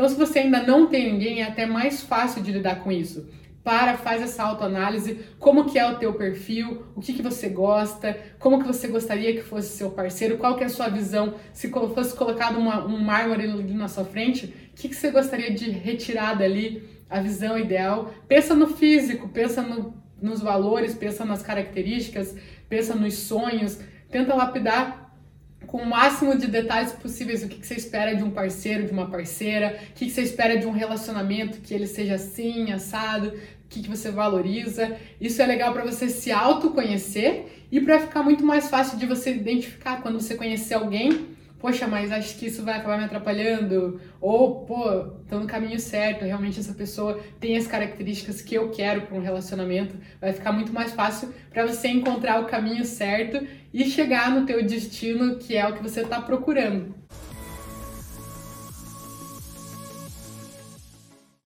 Então, se você ainda não tem ninguém, é até mais fácil de lidar com isso. Para, faz essa autoanálise, como que é o teu perfil, o que, que você gosta, como que você gostaria que fosse seu parceiro, qual que é a sua visão, se fosse colocado uma, um mármore ali na sua frente, o que, que você gostaria de retirar dali, a visão ideal. Pensa no físico, pensa no, nos valores, pensa nas características, pensa nos sonhos, tenta lapidar com o máximo de detalhes possíveis o que, que você espera de um parceiro, de uma parceira, o que, que você espera de um relacionamento, que ele seja assim, assado, o que, que você valoriza. Isso é legal para você se autoconhecer e para ficar muito mais fácil de você identificar quando você conhecer alguém poxa, mas acho que isso vai acabar me atrapalhando, ou, pô, tô no caminho certo, realmente essa pessoa tem as características que eu quero para um relacionamento, vai ficar muito mais fácil para você encontrar o caminho certo e chegar no teu destino, que é o que você está procurando.